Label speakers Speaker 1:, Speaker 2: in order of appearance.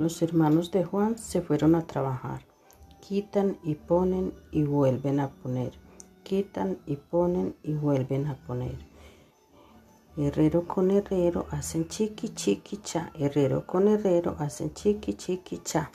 Speaker 1: Los hermanos de Juan se fueron a trabajar. Quitan y ponen y vuelven a poner. Quitan y ponen y vuelven a poner. Herrero con herrero hacen chiqui chiqui cha. Herrero con herrero hacen chiqui chiqui cha.